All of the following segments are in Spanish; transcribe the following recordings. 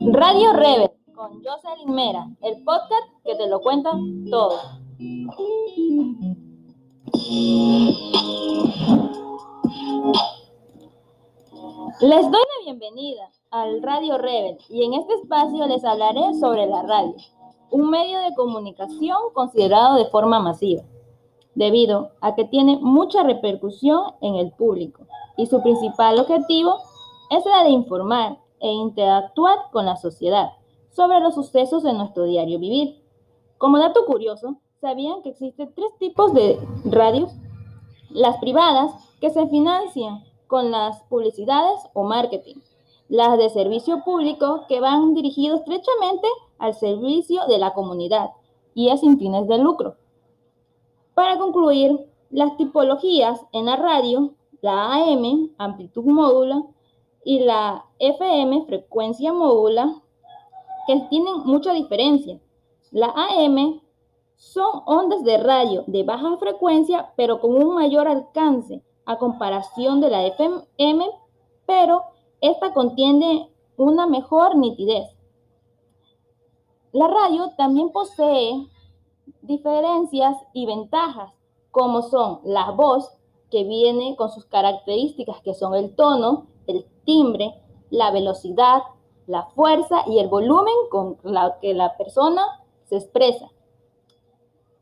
Radio Rebel con Jocelyn Mera, el podcast que te lo cuenta todo. Les doy la bienvenida al Radio Rebel y en este espacio les hablaré sobre la radio, un medio de comunicación considerado de forma masiva, debido a que tiene mucha repercusión en el público y su principal objetivo es la de informar e interactuar con la sociedad sobre los sucesos de nuestro diario vivir. Como dato curioso, ¿sabían que existen tres tipos de radios? Las privadas, que se financian con las publicidades o marketing. Las de servicio público, que van dirigidos estrechamente al servicio de la comunidad y es sin fines de lucro. Para concluir, las tipologías en la radio, la AM, amplitud módula, y la FM, frecuencia módula, que tienen mucha diferencia. La AM son ondas de radio de baja frecuencia, pero con un mayor alcance a comparación de la FM, pero esta contiene una mejor nitidez. La radio también posee diferencias y ventajas, como son la voz, que viene con sus características, que son el tono, el timbre, la velocidad, la fuerza y el volumen con la que la persona se expresa.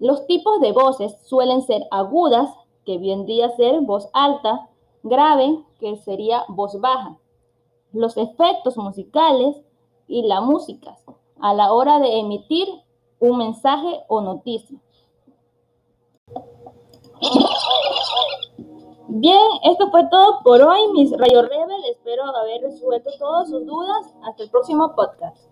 Los tipos de voces suelen ser agudas, que vendría a ser voz alta, grave, que sería voz baja. Los efectos musicales y la música a la hora de emitir un mensaje o noticia. Bien, esto fue todo por hoy, mis Rayo Rebel. Espero haber resuelto todas sus dudas. Hasta el próximo podcast.